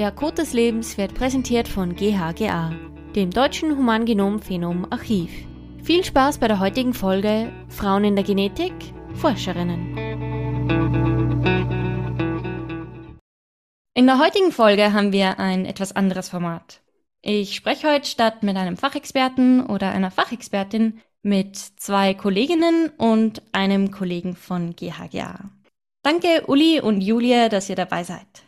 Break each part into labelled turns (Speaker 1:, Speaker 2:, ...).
Speaker 1: Der Code des Lebens wird präsentiert von GHGA, dem Deutschen Humangenom-Phenom-Archiv. Viel Spaß bei der heutigen Folge Frauen in der Genetik, Forscherinnen. In der heutigen Folge haben wir ein etwas anderes Format. Ich spreche heute statt mit einem Fachexperten oder einer Fachexpertin mit zwei Kolleginnen und einem Kollegen von GHGA. Danke, Uli und Julia, dass ihr dabei seid.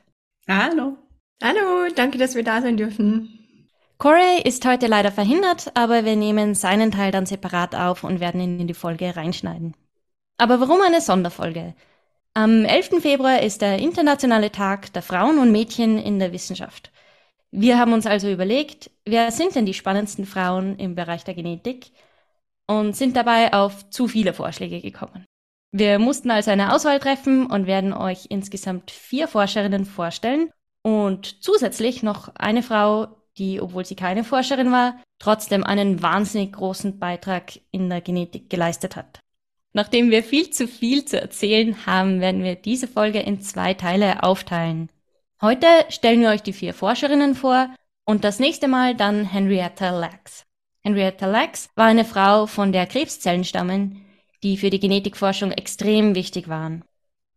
Speaker 2: Hallo.
Speaker 3: Hallo, danke, dass wir da sein dürfen.
Speaker 1: Corey ist heute leider verhindert, aber wir nehmen seinen Teil dann separat auf und werden ihn in die Folge reinschneiden. Aber warum eine Sonderfolge? Am 11. Februar ist der internationale Tag der Frauen und Mädchen in der Wissenschaft. Wir haben uns also überlegt, wer sind denn die spannendsten Frauen im Bereich der Genetik und sind dabei auf zu viele Vorschläge gekommen. Wir mussten also eine Auswahl treffen und werden euch insgesamt vier Forscherinnen vorstellen und zusätzlich noch eine Frau, die, obwohl sie keine Forscherin war, trotzdem einen wahnsinnig großen Beitrag in der Genetik geleistet hat. Nachdem wir viel zu viel zu erzählen haben, werden wir diese Folge in zwei Teile aufteilen. Heute stellen wir euch die vier Forscherinnen vor und das nächste Mal dann Henrietta Lacks. Henrietta Lacks war eine Frau, von der Krebszellen stammen, die für die Genetikforschung extrem wichtig waren.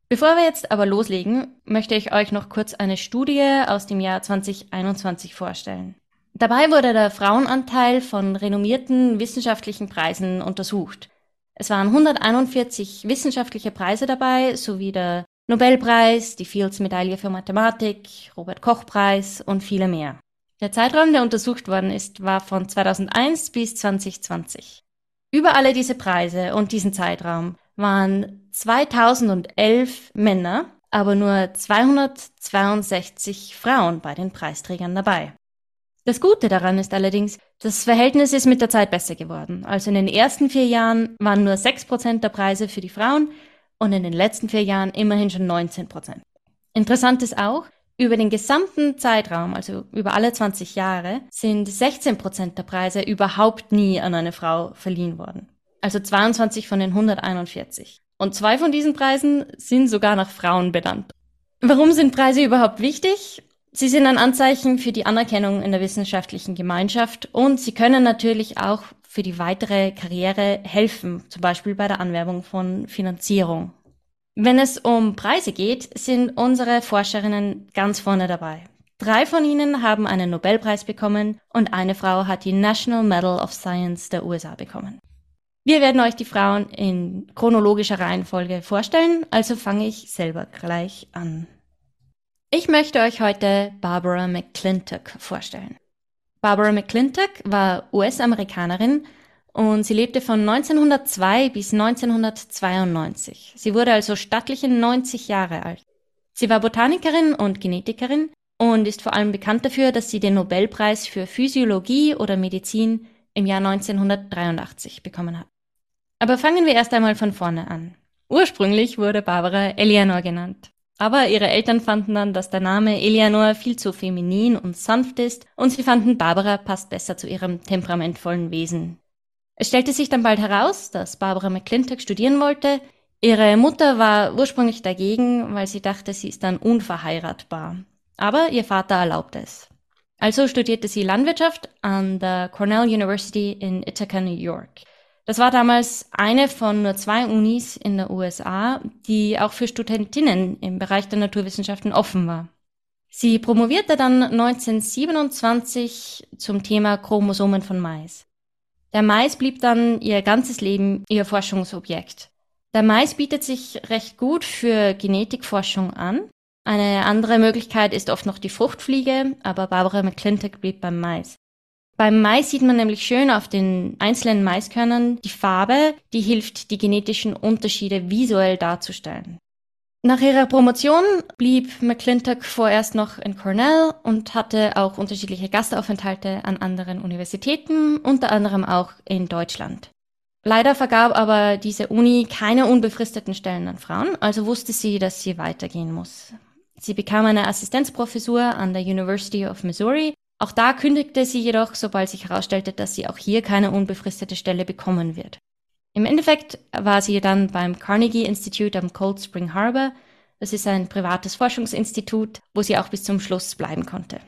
Speaker 1: Bevor wir jetzt aber loslegen, möchte ich euch noch kurz eine Studie aus dem Jahr 2021 vorstellen. Dabei wurde der Frauenanteil von renommierten wissenschaftlichen Preisen untersucht. Es waren 141 wissenschaftliche Preise dabei, sowie der Nobelpreis, die Fields-Medaille für Mathematik, Robert-Koch-Preis und viele mehr. Der Zeitraum, der untersucht worden ist, war von 2001 bis 2020. Über alle diese Preise und diesen Zeitraum waren 2011 Männer, aber nur 262 Frauen bei den Preisträgern dabei. Das Gute daran ist allerdings, das Verhältnis ist mit der Zeit besser geworden. Also in den ersten vier Jahren waren nur 6% der Preise für die Frauen und in den letzten vier Jahren immerhin schon 19%. Interessant ist auch, über den gesamten Zeitraum, also über alle 20 Jahre, sind 16% der Preise überhaupt nie an eine Frau verliehen worden. Also 22 von den 141. Und zwei von diesen Preisen sind sogar nach Frauen benannt. Warum sind Preise überhaupt wichtig? Sie sind ein Anzeichen für die Anerkennung in der wissenschaftlichen Gemeinschaft und sie können natürlich auch für die weitere Karriere helfen, zum Beispiel bei der Anwerbung von Finanzierung. Wenn es um Preise geht, sind unsere Forscherinnen ganz vorne dabei. Drei von ihnen haben einen Nobelpreis bekommen und eine Frau hat die National Medal of Science der USA bekommen. Wir werden euch die Frauen in chronologischer Reihenfolge vorstellen, also fange ich selber gleich an. Ich möchte euch heute Barbara McClintock vorstellen. Barbara McClintock war US-Amerikanerin und sie lebte von 1902 bis 1992. Sie wurde also stattliche 90 Jahre alt. Sie war Botanikerin und Genetikerin und ist vor allem bekannt dafür, dass sie den Nobelpreis für Physiologie oder Medizin im Jahr 1983 bekommen hat. Aber fangen wir erst einmal von vorne an. Ursprünglich wurde Barbara Eleanor genannt. Aber ihre Eltern fanden dann, dass der Name Eleanor viel zu feminin und sanft ist und sie fanden, Barbara passt besser zu ihrem temperamentvollen Wesen. Es stellte sich dann bald heraus, dass Barbara McClintock studieren wollte. Ihre Mutter war ursprünglich dagegen, weil sie dachte, sie ist dann unverheiratbar. Aber ihr Vater erlaubte es. Also studierte sie Landwirtschaft an der Cornell University in Ithaca, New York. Das war damals eine von nur zwei Unis in der USA, die auch für Studentinnen im Bereich der Naturwissenschaften offen war. Sie promovierte dann 1927 zum Thema Chromosomen von Mais. Der Mais blieb dann ihr ganzes Leben ihr Forschungsobjekt. Der Mais bietet sich recht gut für Genetikforschung an. Eine andere Möglichkeit ist oft noch die Fruchtfliege, aber Barbara McClintock blieb beim Mais. Beim Mais sieht man nämlich schön auf den einzelnen Maiskörnern die Farbe, die hilft, die genetischen Unterschiede visuell darzustellen. Nach ihrer Promotion blieb McClintock vorerst noch in Cornell und hatte auch unterschiedliche Gastaufenthalte an anderen Universitäten, unter anderem auch in Deutschland. Leider vergab aber diese Uni keine unbefristeten Stellen an Frauen, also wusste sie, dass sie weitergehen muss. Sie bekam eine Assistenzprofessur an der University of Missouri. Auch da kündigte sie jedoch, sobald sich herausstellte, dass sie auch hier keine unbefristete Stelle bekommen wird. Im Endeffekt war sie dann beim Carnegie Institute am Cold Spring Harbor Das ist ein privates Forschungsinstitut, wo sie auch bis zum Schluss bleiben konnte.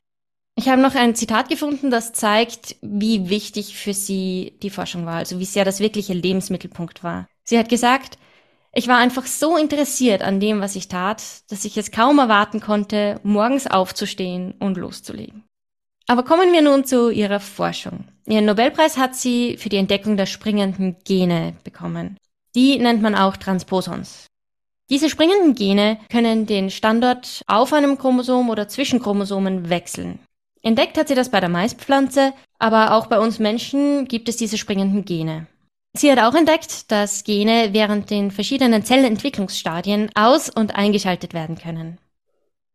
Speaker 1: Ich habe noch ein Zitat gefunden, das zeigt, wie wichtig für sie die Forschung war, also wie sehr das wirkliche Lebensmittelpunkt war. Sie hat gesagt, ich war einfach so interessiert an dem, was ich tat, dass ich es kaum erwarten konnte, morgens aufzustehen und loszulegen. Aber kommen wir nun zu ihrer Forschung. Ihren Nobelpreis hat sie für die Entdeckung der springenden Gene bekommen. Die nennt man auch Transposons. Diese springenden Gene können den Standort auf einem Chromosom oder zwischen Chromosomen wechseln. Entdeckt hat sie das bei der Maispflanze, aber auch bei uns Menschen gibt es diese springenden Gene. Sie hat auch entdeckt, dass Gene während den verschiedenen Zellentwicklungsstadien aus- und eingeschaltet werden können.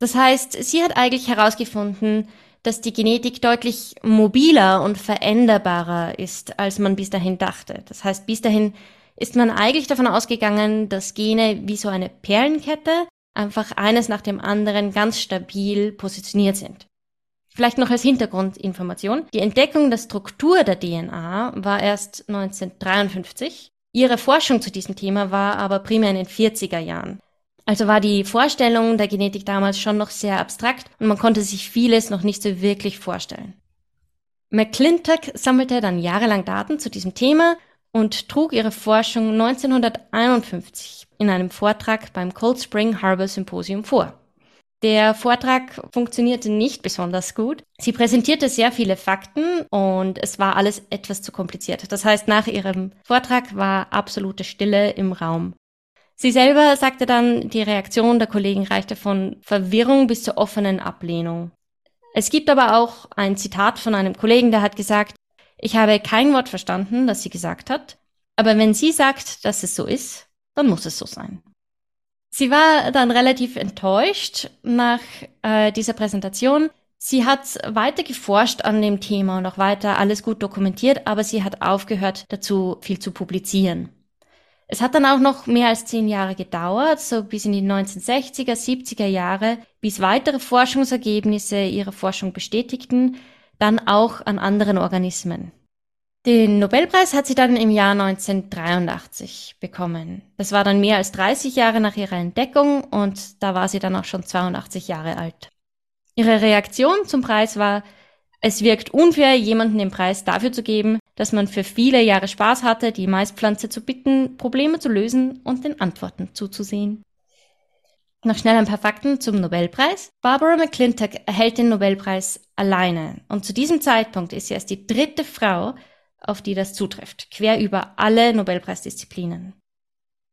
Speaker 1: Das heißt, sie hat eigentlich herausgefunden, dass die Genetik deutlich mobiler und veränderbarer ist, als man bis dahin dachte. Das heißt, bis dahin ist man eigentlich davon ausgegangen, dass Gene wie so eine Perlenkette einfach eines nach dem anderen ganz stabil positioniert sind. Vielleicht noch als Hintergrundinformation. Die Entdeckung der Struktur der DNA war erst 1953. Ihre Forschung zu diesem Thema war aber primär in den 40er Jahren. Also war die Vorstellung der Genetik damals schon noch sehr abstrakt und man konnte sich vieles noch nicht so wirklich vorstellen. McClintock sammelte dann jahrelang Daten zu diesem Thema und trug ihre Forschung 1951 in einem Vortrag beim Cold Spring Harbor Symposium vor. Der Vortrag funktionierte nicht besonders gut. Sie präsentierte sehr viele Fakten und es war alles etwas zu kompliziert. Das heißt, nach ihrem Vortrag war absolute Stille im Raum. Sie selber sagte dann, die Reaktion der Kollegen reichte von Verwirrung bis zur offenen Ablehnung. Es gibt aber auch ein Zitat von einem Kollegen, der hat gesagt, ich habe kein Wort verstanden, das sie gesagt hat, aber wenn sie sagt, dass es so ist, dann muss es so sein. Sie war dann relativ enttäuscht nach äh, dieser Präsentation. Sie hat weiter geforscht an dem Thema und auch weiter alles gut dokumentiert, aber sie hat aufgehört, dazu viel zu publizieren. Es hat dann auch noch mehr als zehn Jahre gedauert, so bis in die 1960er, 70er Jahre, bis weitere Forschungsergebnisse ihre Forschung bestätigten, dann auch an anderen Organismen. Den Nobelpreis hat sie dann im Jahr 1983 bekommen. Das war dann mehr als 30 Jahre nach ihrer Entdeckung und da war sie dann auch schon 82 Jahre alt. Ihre Reaktion zum Preis war, es wirkt unfair, jemanden den Preis dafür zu geben, dass man für viele Jahre Spaß hatte, die Maispflanze zu bitten, Probleme zu lösen und den Antworten zuzusehen. Noch schnell ein paar Fakten zum Nobelpreis. Barbara McClintock erhält den Nobelpreis alleine und zu diesem Zeitpunkt ist sie erst die dritte Frau, auf die das zutrifft, quer über alle Nobelpreisdisziplinen.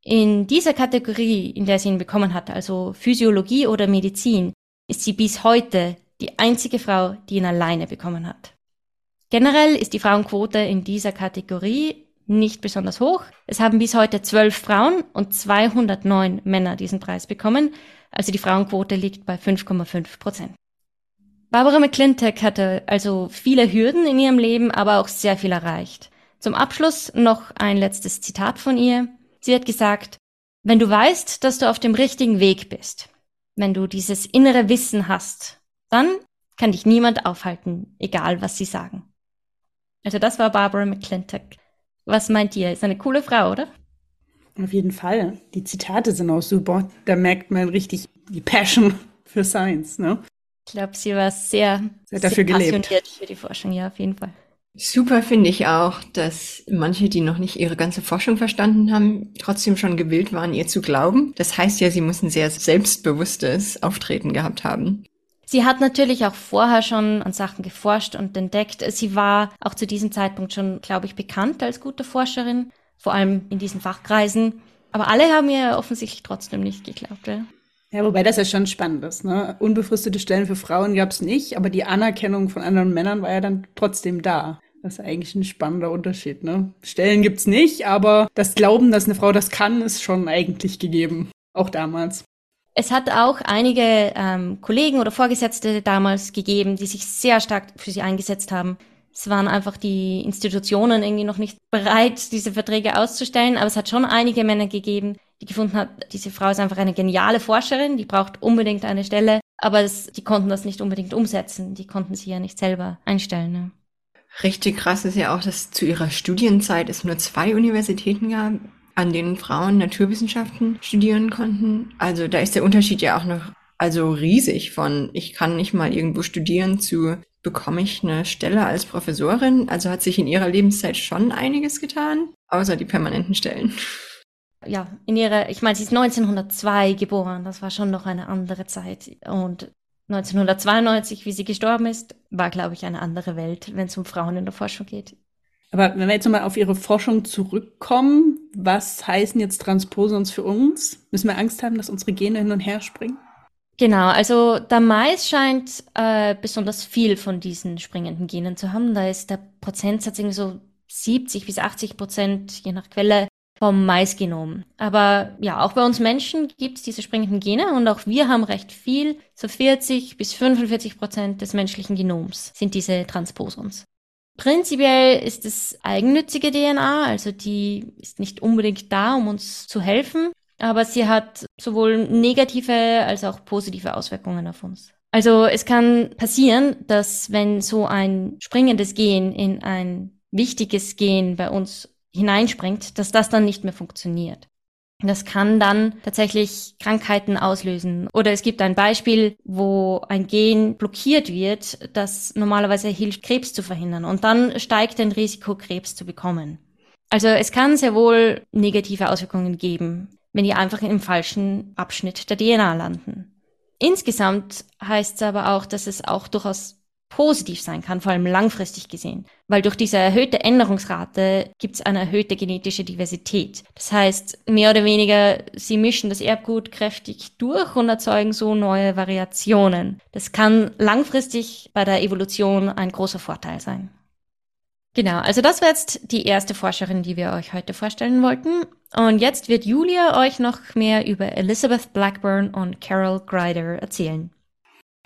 Speaker 1: In dieser Kategorie, in der sie ihn bekommen hat, also Physiologie oder Medizin, ist sie bis heute die einzige Frau, die ihn alleine bekommen hat. Generell ist die Frauenquote in dieser Kategorie nicht besonders hoch. Es haben bis heute zwölf Frauen und 209 Männer diesen Preis bekommen, also die Frauenquote liegt bei 5,5 Prozent. Barbara McClintock hatte also viele Hürden in ihrem Leben, aber auch sehr viel erreicht. Zum Abschluss noch ein letztes Zitat von ihr. Sie hat gesagt, wenn du weißt, dass du auf dem richtigen Weg bist, wenn du dieses innere Wissen hast, dann kann dich niemand aufhalten, egal was sie sagen. Also das war Barbara McClintock. Was meint ihr? Ist eine coole Frau, oder?
Speaker 2: Auf jeden Fall. Die Zitate sind auch super. Da merkt man richtig die Passion für Science, ne?
Speaker 1: Ich glaube, sie war sehr,
Speaker 2: sehr, dafür sehr passioniert
Speaker 1: für die Forschung, ja, auf jeden Fall.
Speaker 3: Super finde ich auch, dass manche, die noch nicht ihre ganze Forschung verstanden haben, trotzdem schon gewillt waren, ihr zu glauben. Das heißt ja, sie muss ein sehr selbstbewusstes Auftreten gehabt haben.
Speaker 1: Sie hat natürlich auch vorher schon an Sachen geforscht und entdeckt. Sie war auch zu diesem Zeitpunkt schon, glaube ich, bekannt als gute Forscherin, vor allem in diesen Fachkreisen. Aber alle haben ihr offensichtlich trotzdem nicht geglaubt. Ja?
Speaker 2: Ja, wobei das ja schon spannend ist. Ne? Unbefristete Stellen für Frauen gab es nicht, aber die Anerkennung von anderen Männern war ja dann trotzdem da. Das ist eigentlich ein spannender Unterschied. Ne? Stellen gibt's nicht, aber das Glauben, dass eine Frau das kann, ist schon eigentlich gegeben. Auch damals.
Speaker 1: Es hat auch einige ähm, Kollegen oder Vorgesetzte damals gegeben, die sich sehr stark für sie eingesetzt haben. Es waren einfach die Institutionen irgendwie noch nicht bereit, diese Verträge auszustellen, aber es hat schon einige Männer gegeben, die gefunden hat, diese Frau ist einfach eine geniale Forscherin, die braucht unbedingt eine Stelle, aber es, die konnten das nicht unbedingt umsetzen, die konnten sie ja nicht selber einstellen. Ne?
Speaker 3: Richtig krass ist ja auch, dass zu ihrer Studienzeit es nur zwei Universitäten gab, an denen Frauen Naturwissenschaften studieren konnten. Also da ist der Unterschied ja auch noch also riesig von ich kann nicht mal irgendwo studieren zu bekomme ich eine Stelle als Professorin. Also hat sich in ihrer Lebenszeit schon einiges getan, außer die permanenten Stellen.
Speaker 1: Ja, in ihrer, ich meine, sie ist 1902 geboren, das war schon noch eine andere Zeit. Und 1992, wie sie gestorben ist, war, glaube ich, eine andere Welt, wenn es um Frauen in der Forschung geht.
Speaker 2: Aber wenn wir jetzt nochmal auf Ihre Forschung zurückkommen, was heißen jetzt Transposons für uns? Müssen wir Angst haben, dass unsere Gene hin und her springen?
Speaker 1: Genau, also der Mais scheint äh, besonders viel von diesen springenden Genen zu haben. Da ist der Prozentsatz irgendwie so 70 bis 80 Prozent, je nach Quelle, vom Maisgenom. Aber ja, auch bei uns Menschen gibt es diese springenden Gene und auch wir haben recht viel. So 40 bis 45 Prozent des menschlichen Genoms sind diese Transposons. Prinzipiell ist es eigennützige DNA, also die ist nicht unbedingt da, um uns zu helfen, aber sie hat sowohl negative als auch positive Auswirkungen auf uns. Also es kann passieren, dass wenn so ein springendes Gen in ein wichtiges Gen bei uns hineinspringt, dass das dann nicht mehr funktioniert. Das kann dann tatsächlich Krankheiten auslösen. Oder es gibt ein Beispiel, wo ein Gen blockiert wird, das normalerweise hilft, Krebs zu verhindern. Und dann steigt ein Risiko, Krebs zu bekommen. Also es kann sehr wohl negative Auswirkungen geben, wenn die einfach im falschen Abschnitt der DNA landen. Insgesamt heißt es aber auch, dass es auch durchaus positiv sein kann, vor allem langfristig gesehen. Weil durch diese erhöhte Änderungsrate gibt es eine erhöhte genetische Diversität. Das heißt, mehr oder weniger, sie mischen das Erbgut kräftig durch und erzeugen so neue Variationen. Das kann langfristig bei der Evolution ein großer Vorteil sein. Genau, also das war jetzt die erste Forscherin, die wir euch heute vorstellen wollten. Und jetzt wird Julia euch noch mehr über Elizabeth Blackburn und Carol Greider erzählen.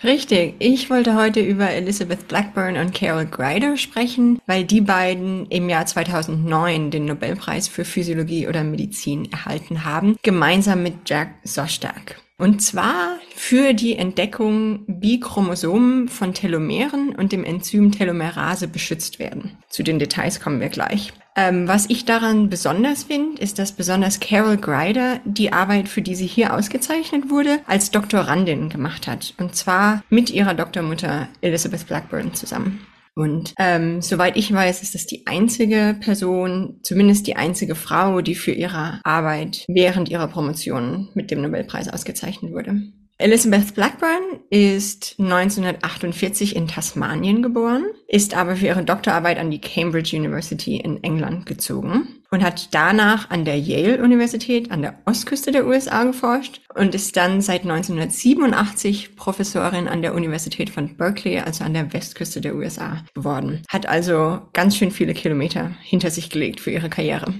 Speaker 3: Richtig, ich wollte heute über Elizabeth Blackburn und Carol Greider sprechen, weil die beiden im Jahr 2009 den Nobelpreis für Physiologie oder Medizin erhalten haben, gemeinsam mit Jack Szostak. Und zwar für die Entdeckung, wie Chromosomen von Telomeren und dem Enzym Telomerase beschützt werden. Zu den Details kommen wir gleich. Ähm, was ich daran besonders finde, ist, dass besonders Carol Greider die Arbeit, für die sie hier ausgezeichnet wurde, als Doktorandin gemacht hat. Und zwar mit ihrer Doktormutter Elizabeth Blackburn zusammen. Und ähm, soweit ich weiß, ist das die einzige Person, zumindest die einzige Frau, die für ihre Arbeit während ihrer Promotion mit dem Nobelpreis ausgezeichnet wurde. Elizabeth Blackburn ist 1948 in Tasmanien geboren, ist aber für ihre Doktorarbeit an die Cambridge University in England gezogen und hat danach an der Yale Universität an der Ostküste der USA geforscht und ist dann seit 1987 Professorin an der Universität von Berkeley, also an der Westküste der USA, geworden. Hat also ganz schön viele Kilometer hinter sich gelegt für ihre Karriere.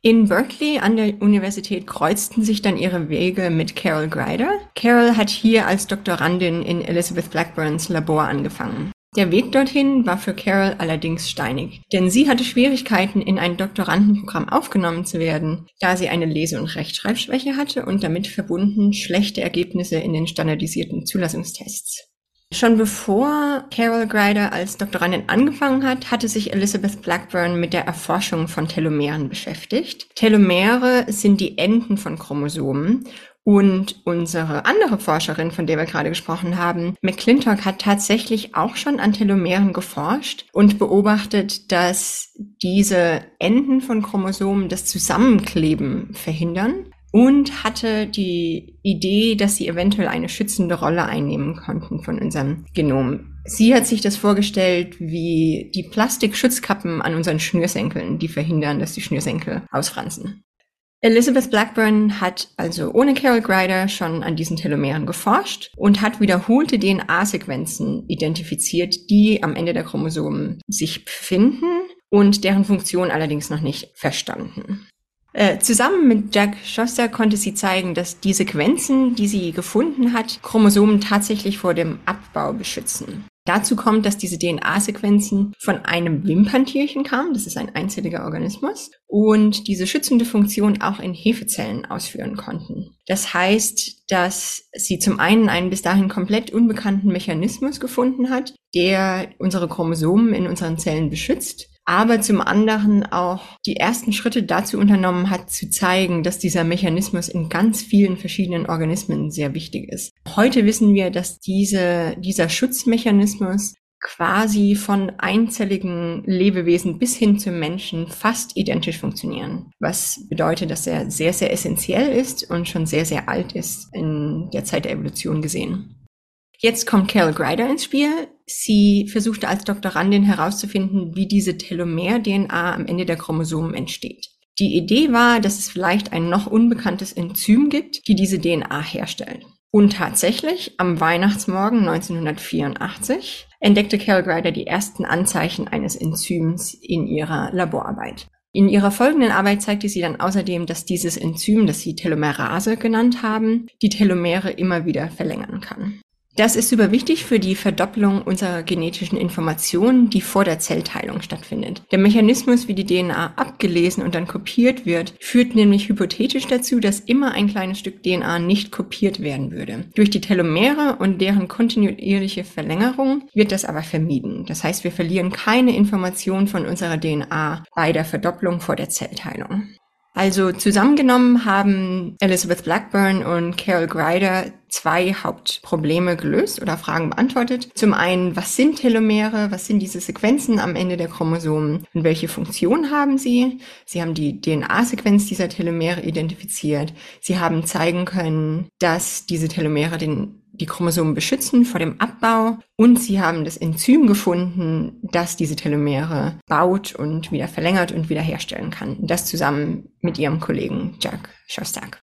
Speaker 3: In Berkeley an der Universität kreuzten sich dann ihre Wege mit Carol Greider. Carol hat hier als Doktorandin in Elizabeth Blackburns Labor angefangen. Der Weg dorthin war für Carol allerdings steinig, denn sie hatte Schwierigkeiten, in ein Doktorandenprogramm aufgenommen zu werden, da sie eine Lese- und Rechtschreibschwäche hatte und damit verbunden schlechte Ergebnisse in den standardisierten Zulassungstests. Schon bevor Carol Greider als Doktorandin angefangen hat, hatte sich Elizabeth Blackburn mit der Erforschung von Telomeren beschäftigt. Telomere sind die Enden von Chromosomen und unsere andere Forscherin, von der wir gerade gesprochen haben, McClintock, hat tatsächlich auch schon an Telomeren geforscht und beobachtet, dass diese Enden von Chromosomen das Zusammenkleben verhindern und hatte die Idee, dass sie eventuell eine schützende Rolle einnehmen konnten von unserem Genom. Sie hat sich das vorgestellt wie die Plastikschutzkappen an unseren Schnürsenkeln, die verhindern, dass die Schnürsenkel ausfransen. Elizabeth Blackburn hat also ohne Carol Greider schon an diesen Telomeren geforscht und hat wiederholte DNA-Sequenzen identifiziert, die am Ende der Chromosomen sich befinden und deren Funktion allerdings noch nicht verstanden. Äh, zusammen mit Jack Schuster konnte sie zeigen, dass die Sequenzen, die sie gefunden hat, Chromosomen tatsächlich vor dem Abbau beschützen. Dazu kommt, dass diese DNA-Sequenzen von einem Wimperntierchen kamen, das ist ein einzelliger Organismus, und diese schützende Funktion auch in Hefezellen ausführen konnten. Das heißt, dass sie zum einen einen bis dahin komplett unbekannten Mechanismus gefunden hat, der unsere Chromosomen in unseren Zellen beschützt, aber zum anderen auch die ersten Schritte dazu unternommen hat, zu zeigen, dass dieser Mechanismus in ganz vielen verschiedenen Organismen sehr wichtig ist. Heute wissen wir, dass diese, dieser Schutzmechanismus quasi von einzelligen Lebewesen bis hin zum Menschen fast identisch funktionieren. Was bedeutet, dass er sehr, sehr essentiell ist und schon sehr, sehr alt ist in der Zeit der Evolution gesehen. Jetzt kommt Carol Greider ins Spiel. Sie versuchte als Doktorandin herauszufinden, wie diese Telomer-DNA am Ende der Chromosomen entsteht. Die Idee war, dass es vielleicht ein noch unbekanntes Enzym gibt, die diese DNA herstellen. Und tatsächlich, am Weihnachtsmorgen 1984 entdeckte Carol Greider die ersten Anzeichen eines Enzyms in ihrer Laborarbeit. In ihrer folgenden Arbeit zeigte sie dann außerdem, dass dieses Enzym, das sie Telomerase genannt haben, die Telomere immer wieder verlängern kann. Das ist super wichtig für die Verdopplung unserer genetischen Informationen, die vor der Zellteilung stattfindet. Der Mechanismus, wie die DNA abgelesen und dann kopiert wird, führt nämlich hypothetisch dazu, dass immer ein kleines Stück DNA nicht kopiert werden würde. Durch die Telomere und deren kontinuierliche Verlängerung wird das aber vermieden. Das heißt, wir verlieren keine Information von unserer DNA bei der Verdopplung vor der Zellteilung. Also zusammengenommen haben Elizabeth Blackburn und Carol Greider zwei Hauptprobleme gelöst oder Fragen beantwortet. Zum einen, was sind Telomere? Was sind diese Sequenzen am Ende der Chromosomen? Und welche Funktion haben sie? Sie haben die DNA-Sequenz dieser Telomere identifiziert. Sie haben zeigen können, dass diese Telomere den die Chromosomen beschützen vor dem Abbau und sie haben das Enzym gefunden, das diese Telomere baut und wieder verlängert und wiederherstellen kann. Das zusammen mit ihrem Kollegen Jack Shostak.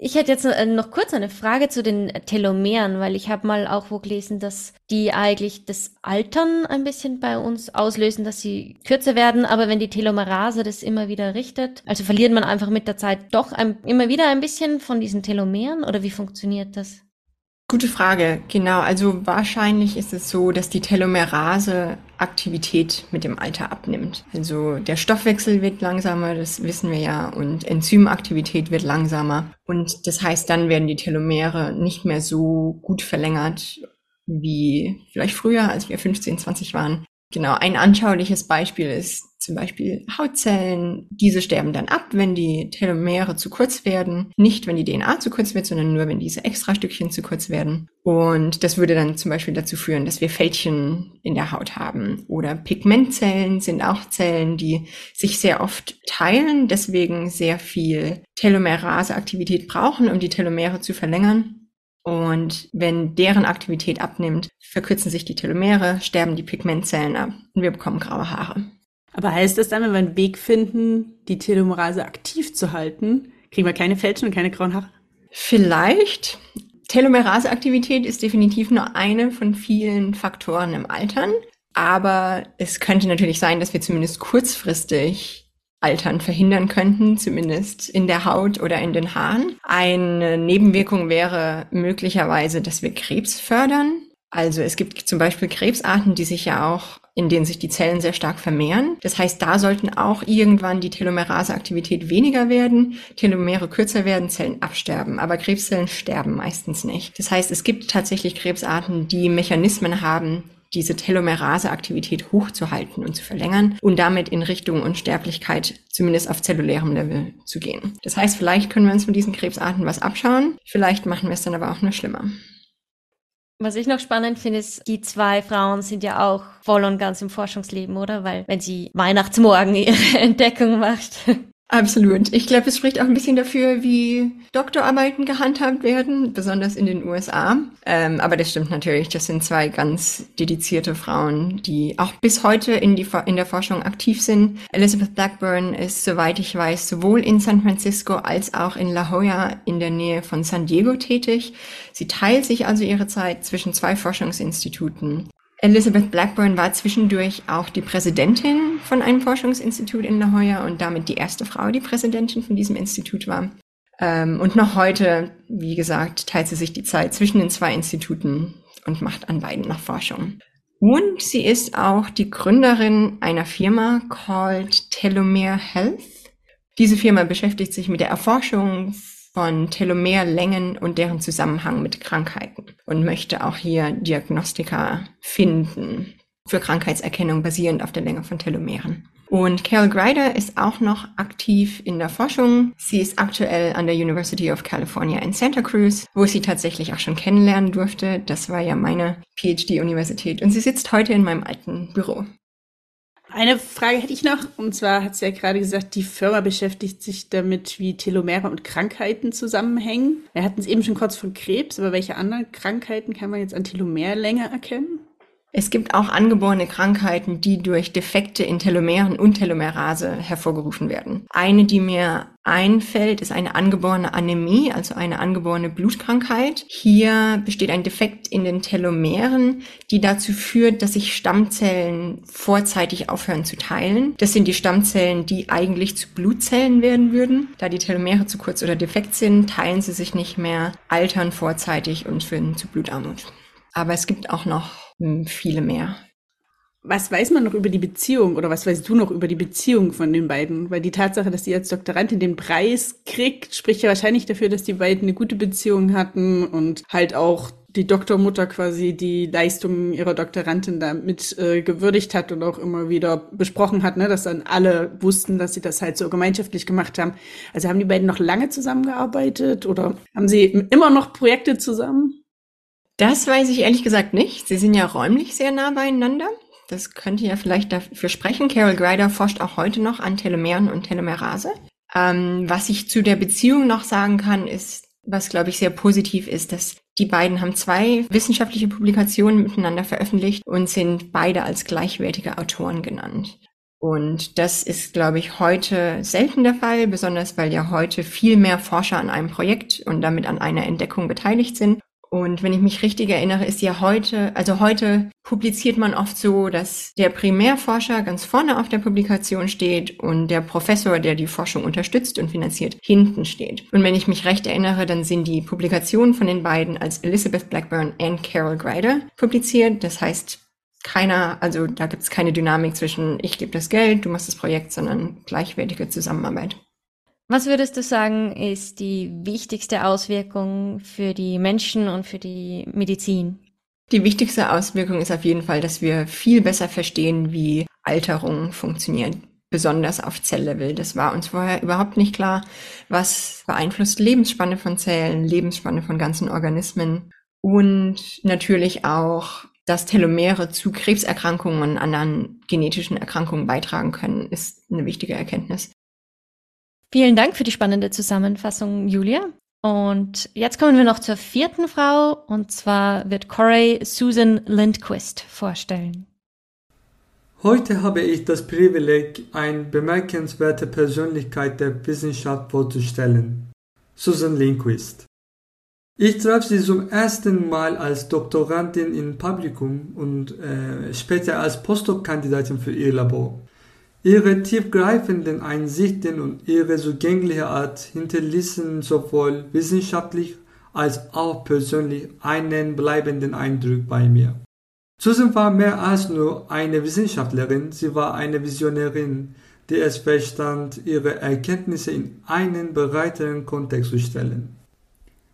Speaker 1: Ich hätte jetzt äh, noch kurz eine Frage zu den Telomeren, weil ich habe mal auch wo gelesen, dass die eigentlich das Altern ein bisschen bei uns auslösen, dass sie kürzer werden, aber wenn die Telomerase das immer wieder richtet, also verliert man einfach mit der Zeit doch ein, immer wieder ein bisschen von diesen Telomeren oder wie funktioniert das?
Speaker 3: Gute Frage, genau. Also wahrscheinlich ist es so, dass die Telomerase Aktivität mit dem Alter abnimmt. Also der Stoffwechsel wird langsamer, das wissen wir ja, und Enzymaktivität wird langsamer. Und das heißt, dann werden die Telomere nicht mehr so gut verlängert wie vielleicht früher, als wir 15, 20 waren. Genau, ein anschauliches Beispiel ist zum Beispiel Hautzellen. Diese sterben dann ab, wenn die Telomere zu kurz werden. Nicht, wenn die DNA zu kurz wird, sondern nur, wenn diese Extrastückchen zu kurz werden. Und das würde dann zum Beispiel dazu führen, dass wir Fältchen in der Haut haben. Oder Pigmentzellen sind auch Zellen, die sich sehr oft teilen, deswegen sehr viel Telomeraseaktivität brauchen, um die Telomere zu verlängern. Und wenn deren Aktivität abnimmt, verkürzen sich die Telomere, sterben die Pigmentzellen ab und wir bekommen graue Haare.
Speaker 2: Aber heißt das dann, wenn wir einen Weg finden, die Telomerase aktiv zu halten, kriegen wir keine Fälschen und keine grauen Haare?
Speaker 3: Vielleicht. Telomeraseaktivität ist definitiv nur eine von vielen Faktoren im Altern. Aber es könnte natürlich sein, dass wir zumindest kurzfristig Altern verhindern könnten, zumindest in der Haut oder in den Haaren. Eine Nebenwirkung wäre möglicherweise, dass wir Krebs fördern. Also es gibt zum Beispiel Krebsarten, die sich ja auch, in denen sich die Zellen sehr stark vermehren. Das heißt, da sollten auch irgendwann die Telomeraseaktivität weniger werden, Telomere kürzer werden, Zellen absterben. Aber Krebszellen sterben meistens nicht. Das heißt, es gibt tatsächlich Krebsarten, die Mechanismen haben, diese Telomeraseaktivität hochzuhalten und zu verlängern und damit in Richtung Unsterblichkeit zumindest auf zellulärem Level zu gehen. Das heißt, vielleicht können wir uns von diesen Krebsarten was abschauen, vielleicht machen wir es dann aber auch nur schlimmer.
Speaker 1: Was ich noch spannend finde, ist, die zwei Frauen sind ja auch voll und ganz im Forschungsleben, oder? Weil wenn sie Weihnachtsmorgen ihre Entdeckung macht,
Speaker 3: Absolut. Ich glaube, es spricht auch ein bisschen dafür, wie Doktorarbeiten gehandhabt werden, besonders in den USA. Ähm, aber das stimmt natürlich. Das sind zwei ganz dedizierte Frauen, die auch bis heute in, die, in der Forschung aktiv sind. Elizabeth Blackburn ist, soweit ich weiß, sowohl in San Francisco als auch in La Jolla in der Nähe von San Diego tätig. Sie teilt sich also ihre Zeit zwischen zwei Forschungsinstituten. Elizabeth Blackburn war zwischendurch auch die Präsidentin von einem Forschungsinstitut in La Jolla und damit die erste Frau, die Präsidentin von diesem Institut war. Ähm, und noch heute, wie gesagt, teilt sie sich die Zeit zwischen den zwei Instituten und macht an beiden nach Forschung. Und sie ist auch die Gründerin einer Firma called Telomere Health. Diese Firma beschäftigt sich mit der Erforschung von Telomerlängen und deren Zusammenhang mit Krankheiten und möchte auch hier Diagnostika finden für Krankheitserkennung basierend auf der Länge von Telomeren. Und Carol Greider ist auch noch aktiv in der Forschung. Sie ist aktuell an der University of California in Santa Cruz, wo ich sie tatsächlich auch schon kennenlernen durfte. Das war ja meine PhD-Universität. Und sie sitzt heute in meinem alten Büro.
Speaker 2: Eine Frage hätte ich noch, und zwar hat sie ja gerade gesagt, die Firma beschäftigt sich damit, wie Telomere und Krankheiten zusammenhängen. Wir hatten es eben schon kurz von Krebs, aber welche anderen Krankheiten kann man jetzt an Telomerlänge erkennen?
Speaker 3: Es gibt auch angeborene Krankheiten, die durch Defekte in Telomeren und Telomerase hervorgerufen werden. Eine, die mir einfällt, ist eine angeborene Anämie, also eine angeborene Blutkrankheit. Hier besteht ein Defekt in den Telomeren, die dazu führt, dass sich Stammzellen vorzeitig aufhören zu teilen. Das sind die Stammzellen, die eigentlich zu Blutzellen werden würden. Da die Telomere zu kurz oder defekt sind, teilen sie sich nicht mehr, altern vorzeitig und führen zu Blutarmut. Aber es gibt auch noch viele mehr.
Speaker 2: Was weiß man noch über die Beziehung oder was weißt du noch über die Beziehung von den beiden? Weil die Tatsache, dass sie als Doktorandin den Preis kriegt, spricht ja wahrscheinlich dafür, dass die beiden eine gute Beziehung hatten und halt auch die Doktormutter quasi die Leistungen ihrer Doktorandin damit äh, gewürdigt hat und auch immer wieder besprochen hat, ne, dass dann alle wussten, dass sie das halt so gemeinschaftlich gemacht haben. Also haben die beiden noch lange zusammengearbeitet oder haben sie immer noch Projekte zusammen?
Speaker 3: Das weiß ich ehrlich gesagt nicht. Sie sind ja räumlich sehr nah beieinander. Das könnte ja vielleicht dafür sprechen. Carol Greider forscht auch heute noch an Telomeren und Telomerase. Ähm, was ich zu der Beziehung noch sagen kann, ist, was glaube ich sehr positiv ist, dass die beiden haben zwei wissenschaftliche Publikationen miteinander veröffentlicht und sind beide als gleichwertige Autoren genannt. Und das ist, glaube ich, heute selten der Fall, besonders weil ja heute viel mehr Forscher an einem Projekt und damit an einer Entdeckung beteiligt sind. Und wenn ich mich richtig erinnere, ist ja heute, also heute publiziert man oft so, dass der Primärforscher ganz vorne auf der Publikation steht und der Professor, der die Forschung unterstützt und finanziert, hinten steht. Und wenn ich mich recht erinnere, dann sind die Publikationen von den beiden als Elizabeth Blackburn und Carol Greider publiziert. Das heißt, keiner, also da gibt es keine Dynamik zwischen ich gebe das Geld, du machst das Projekt, sondern gleichwertige Zusammenarbeit.
Speaker 1: Was würdest du sagen, ist die wichtigste Auswirkung für die Menschen und für die Medizin?
Speaker 3: Die wichtigste Auswirkung ist auf jeden Fall, dass wir viel besser verstehen, wie Alterung funktioniert, besonders auf Zelllevel. Das war uns vorher überhaupt nicht klar. Was beeinflusst Lebensspanne von Zellen, Lebensspanne von ganzen Organismen und natürlich auch, dass Telomere zu Krebserkrankungen und anderen genetischen Erkrankungen beitragen können, ist eine wichtige Erkenntnis.
Speaker 1: Vielen Dank für die spannende Zusammenfassung, Julia. Und jetzt kommen wir noch zur vierten Frau, und zwar wird Corey Susan Lindquist vorstellen.
Speaker 4: Heute habe ich das Privileg, eine bemerkenswerte Persönlichkeit der Wissenschaft vorzustellen, Susan Lindquist. Ich traf sie zum ersten Mal als Doktorandin im Publikum und äh, später als Postdoc-Kandidatin für ihr Labor. Ihre tiefgreifenden Einsichten und ihre zugängliche Art hinterließen sowohl wissenschaftlich als auch persönlich einen bleibenden Eindruck bei mir. Susan war mehr als nur eine Wissenschaftlerin, sie war eine Visionärin, die es verstand, ihre Erkenntnisse in einen breiteren Kontext zu stellen.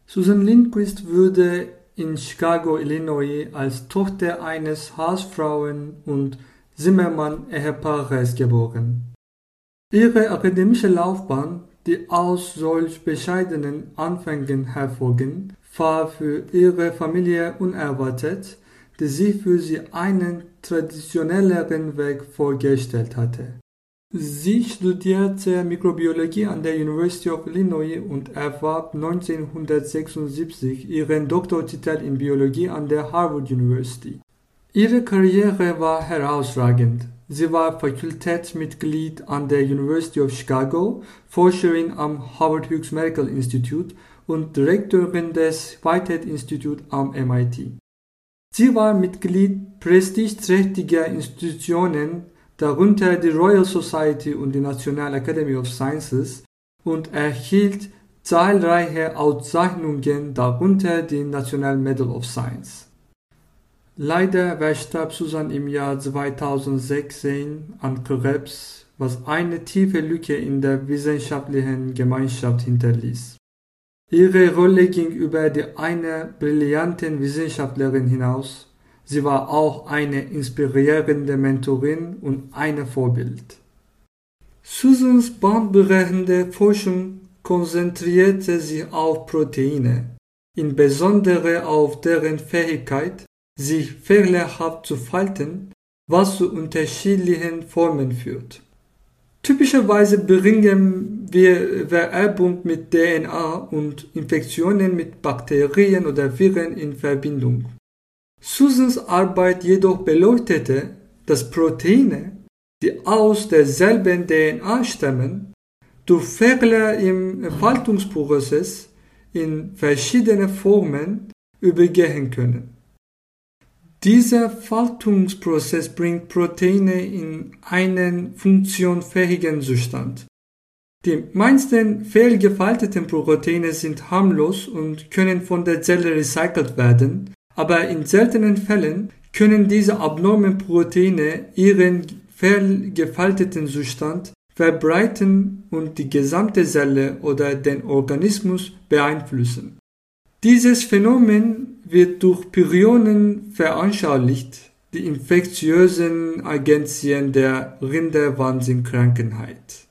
Speaker 4: Susan Lindquist wurde in Chicago, Illinois als Tochter eines Hausfrauen und Zimmermann-Ehepaares geboren. Ihre akademische Laufbahn, die aus solch bescheidenen Anfängen hervorging, war für ihre Familie unerwartet, die sie für sie einen traditionelleren Weg vorgestellt hatte. Sie studierte Mikrobiologie an der University of Illinois und erwarb 1976 ihren Doktortitel in Biologie an der Harvard University. Ihre Karriere war herausragend. Sie war Fakultätsmitglied an der University of Chicago, Forscherin am Howard Hughes Medical Institute und Direktorin des Whitehead Institute am MIT. Sie war Mitglied prestigeträchtiger Institutionen, darunter die Royal Society und die National Academy of Sciences, und erhielt zahlreiche Auszeichnungen, darunter die National Medal of Science. Leider verstarb Susan im Jahr 2016 an Krebs, was eine tiefe Lücke in der wissenschaftlichen Gemeinschaft hinterließ. Ihre Rolle ging über die einer brillanten Wissenschaftlerin hinaus. Sie war auch eine inspirierende Mentorin und ein Vorbild. Susans bahnbrechende Forschung konzentrierte sich auf Proteine, insbesondere auf deren Fähigkeit, sich fehlerhaft zu falten, was zu unterschiedlichen Formen führt. Typischerweise bringen wir Vererbung mit DNA und Infektionen mit Bakterien oder Viren in Verbindung. Susans Arbeit jedoch beleuchtete, dass Proteine, die aus derselben DNA stammen, durch Fehler im Faltungsprozess in verschiedene Formen übergehen können. Dieser Faltungsprozess bringt Proteine in einen funktionsfähigen Zustand. Die meisten fehlgefalteten Proteine sind harmlos und können von der Zelle recycelt werden, aber in seltenen Fällen können diese abnormen Proteine ihren fehlgefalteten Zustand verbreiten und die gesamte Zelle oder den Organismus beeinflussen. Dieses Phänomen wird durch Pyrionen veranschaulicht, die infektiösen Agenzien der Rinderwahnsinn-Krankheit.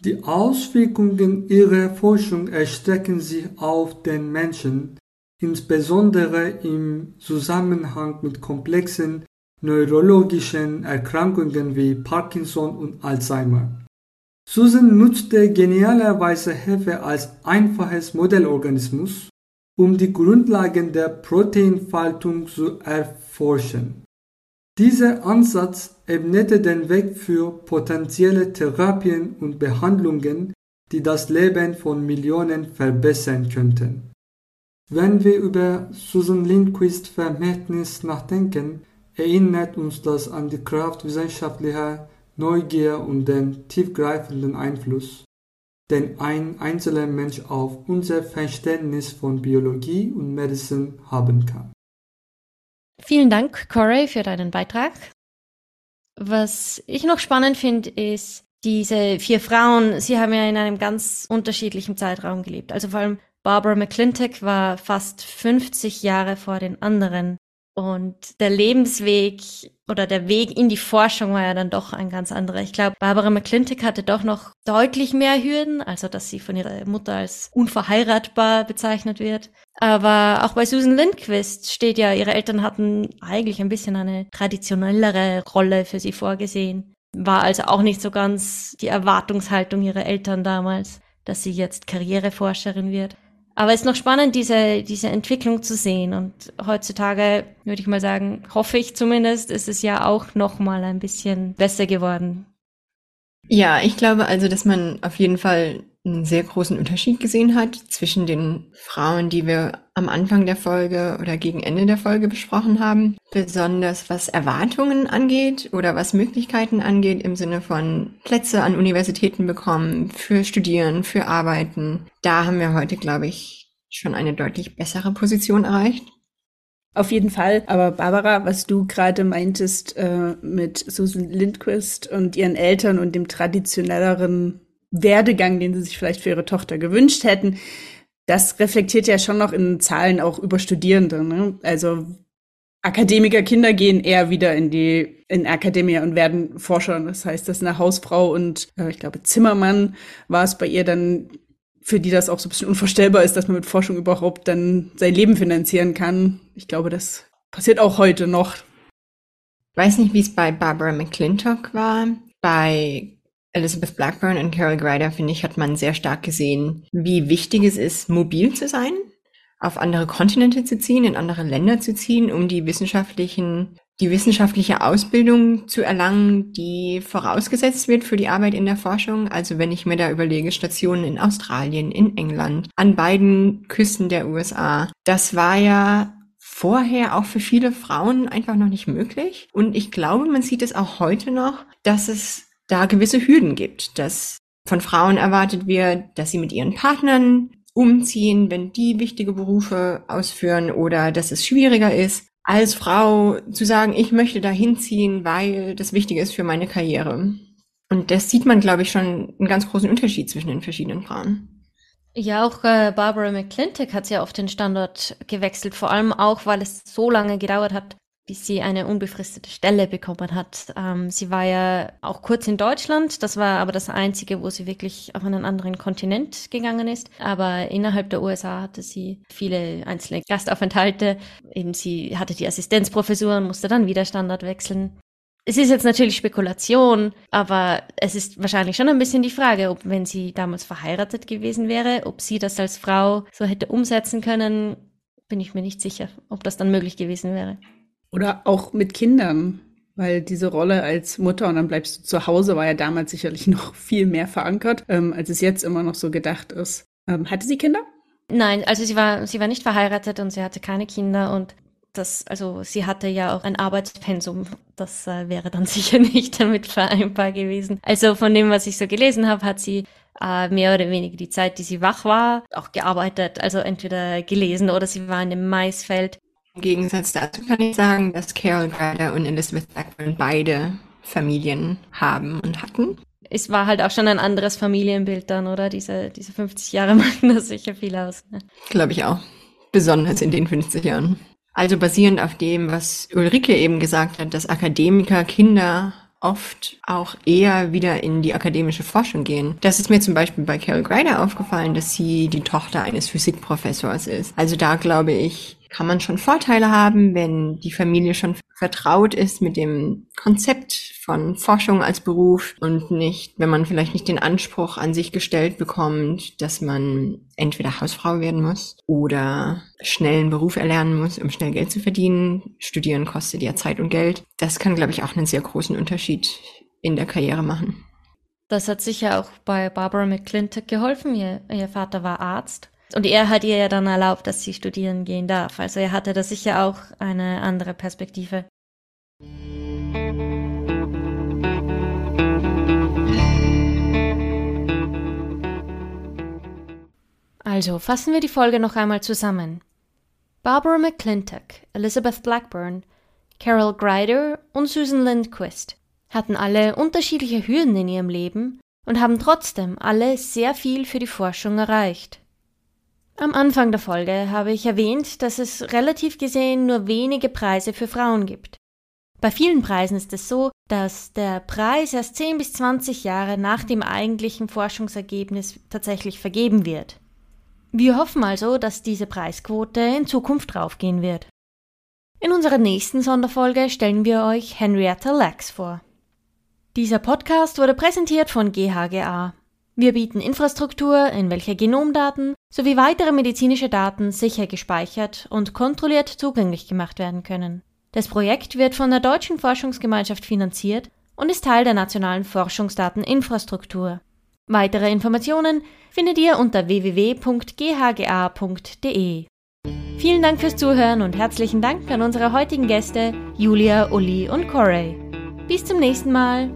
Speaker 4: Die Auswirkungen ihrer Forschung erstrecken sich auf den Menschen, insbesondere im Zusammenhang mit komplexen neurologischen Erkrankungen wie Parkinson und Alzheimer. Susan nutzte genialerweise Hefe als einfaches Modellorganismus, um die Grundlagen der Proteinfaltung zu erforschen. Dieser Ansatz ebnete den Weg für potenzielle Therapien und Behandlungen, die das Leben von Millionen verbessern könnten. Wenn wir über Susan Lindquist Vermächtnis nachdenken, erinnert uns das an die Kraft wissenschaftlicher Neugier und den tiefgreifenden Einfluss, den ein einzelner Mensch auf unser Verständnis von Biologie und Medizin haben kann.
Speaker 1: Vielen Dank, Corey, für deinen Beitrag. Was ich noch spannend finde, ist, diese vier Frauen, sie haben ja in einem ganz unterschiedlichen Zeitraum gelebt. Also vor allem Barbara McClintock war fast 50 Jahre vor den anderen und der Lebensweg oder der Weg in die Forschung war ja dann doch ein ganz anderer. Ich glaube, Barbara McClintock hatte doch noch deutlich mehr Hürden, also dass sie von ihrer Mutter als unverheiratbar bezeichnet wird. Aber auch bei Susan Lindquist steht ja, ihre Eltern hatten eigentlich ein bisschen eine traditionellere Rolle für sie vorgesehen. War also auch nicht so ganz die Erwartungshaltung ihrer Eltern damals, dass sie jetzt Karriereforscherin wird. Aber es ist noch spannend, diese, diese Entwicklung zu sehen. Und heutzutage würde ich mal sagen, hoffe ich zumindest, ist es ja auch noch mal ein bisschen besser geworden.
Speaker 3: Ja, ich glaube also, dass man auf jeden Fall einen sehr großen Unterschied gesehen hat zwischen den Frauen, die wir am Anfang der Folge oder gegen Ende der Folge besprochen haben. Besonders was Erwartungen angeht oder was Möglichkeiten angeht im Sinne von Plätze an Universitäten bekommen, für Studieren, für Arbeiten. Da haben wir heute, glaube ich, schon eine deutlich bessere Position erreicht.
Speaker 2: Auf jeden Fall. Aber Barbara, was du gerade meintest äh, mit Susan Lindquist und ihren Eltern und dem traditionelleren Werdegang, den sie sich vielleicht für ihre Tochter gewünscht hätten, das reflektiert ja schon noch in Zahlen auch über Studierende. Ne? Also Akademikerkinder gehen eher wieder in die in Akademie und werden Forscher. Das heißt, dass eine Hausfrau und äh, ich glaube Zimmermann war es bei ihr dann, für die das auch so ein bisschen unvorstellbar ist, dass man mit Forschung überhaupt dann sein Leben finanzieren kann. Ich glaube, das passiert auch heute noch.
Speaker 3: Weiß nicht, wie es bei Barbara McClintock war. Bei Elizabeth Blackburn und Carol Greider, finde ich, hat man sehr stark gesehen, wie wichtig es ist, mobil zu sein, auf andere Kontinente zu ziehen, in andere Länder zu ziehen, um die wissenschaftlichen, die wissenschaftliche Ausbildung zu erlangen, die vorausgesetzt wird für die Arbeit in der Forschung. Also wenn ich mir da überlege, Stationen in Australien, in England, an beiden Küsten der USA, das war ja vorher auch für viele Frauen einfach noch nicht möglich. Und ich glaube, man sieht es auch heute noch, dass es da gewisse Hürden gibt, dass von Frauen erwartet wird, dass sie mit ihren Partnern umziehen, wenn die wichtige Berufe ausführen oder dass es schwieriger ist, als Frau zu sagen, ich möchte da hinziehen, weil das wichtig ist für meine Karriere. Und das sieht man, glaube ich, schon einen ganz großen Unterschied zwischen den verschiedenen Frauen.
Speaker 1: Ja, auch äh, Barbara McClintock hat ja auf den Standort gewechselt, vor allem auch, weil es so lange gedauert hat, bis sie eine unbefristete Stelle bekommen hat. Ähm, sie war ja auch kurz in Deutschland, das war aber das Einzige, wo sie wirklich auf einen anderen Kontinent gegangen ist. Aber innerhalb der USA hatte sie viele einzelne Gastaufenthalte. Eben sie hatte die Assistenzprofessur und musste dann wieder Standard wechseln. Es ist jetzt natürlich Spekulation, aber es ist wahrscheinlich schon ein bisschen die Frage, ob wenn sie damals verheiratet gewesen wäre, ob sie das als Frau so hätte umsetzen können, bin ich mir nicht sicher, ob das dann möglich gewesen wäre.
Speaker 2: Oder auch mit Kindern, weil diese Rolle als Mutter und dann bleibst du zu Hause war ja damals sicherlich noch viel mehr verankert, ähm, als es jetzt immer noch so gedacht ist. Ähm, hatte sie Kinder?
Speaker 1: Nein, also sie war, sie war nicht verheiratet und sie hatte keine Kinder und das, also sie hatte ja auch ein Arbeitspensum. Das äh, wäre dann sicher nicht damit vereinbar gewesen. Also von dem, was ich so gelesen habe, hat sie äh, mehr oder weniger die Zeit, die sie wach war, auch gearbeitet. Also entweder gelesen oder sie war in dem Maisfeld.
Speaker 3: Im Gegensatz dazu kann ich sagen, dass Carol Grider und Elizabeth Blackburn beide Familien haben und hatten.
Speaker 1: Es war halt auch schon ein anderes Familienbild dann, oder? Diese, diese 50 Jahre machen das sicher viel aus. Ne?
Speaker 3: Glaube ich auch. Besonders in den 50 Jahren. Also basierend auf dem, was Ulrike eben gesagt hat, dass Akademiker Kinder oft auch eher wieder in die akademische Forschung gehen. Das ist mir zum Beispiel bei Carol Grider aufgefallen, dass sie die Tochter eines Physikprofessors ist. Also da glaube ich, kann man schon Vorteile haben, wenn die Familie schon vertraut ist mit dem Konzept von Forschung als Beruf und nicht, wenn man vielleicht nicht den Anspruch an sich gestellt bekommt, dass man entweder Hausfrau werden muss oder schnell einen Beruf erlernen muss, um schnell Geld zu verdienen. Studieren kostet ja Zeit und Geld. Das kann, glaube ich, auch einen sehr großen Unterschied in der Karriere machen.
Speaker 1: Das hat sicher auch bei Barbara McClintock geholfen. Ihr, ihr Vater war Arzt und er hat ihr ja dann erlaubt, dass sie studieren gehen darf. Also er hatte da sicher auch eine andere Perspektive. Also fassen wir die Folge noch einmal zusammen. Barbara McClintock, Elizabeth Blackburn, Carol Grider und Susan Lindquist hatten alle unterschiedliche Hürden in ihrem Leben und haben trotzdem alle sehr viel für die Forschung erreicht. Am Anfang der Folge habe ich erwähnt, dass es relativ gesehen nur wenige Preise für Frauen gibt. Bei vielen Preisen ist es so, dass der Preis erst 10 bis 20 Jahre nach dem eigentlichen Forschungsergebnis tatsächlich vergeben wird. Wir hoffen also, dass diese Preisquote in Zukunft raufgehen wird. In unserer nächsten Sonderfolge stellen wir euch Henrietta Lacks vor. Dieser Podcast wurde präsentiert von GHGA. Wir bieten Infrastruktur, in welcher Genomdaten sowie weitere medizinische Daten sicher gespeichert und kontrolliert zugänglich gemacht werden können. Das Projekt wird von der Deutschen Forschungsgemeinschaft finanziert und ist Teil der nationalen Forschungsdateninfrastruktur. Weitere Informationen findet ihr unter www.ghga.de. Vielen Dank fürs Zuhören und herzlichen Dank an unsere heutigen Gäste Julia, Uli und Corey. Bis zum nächsten Mal.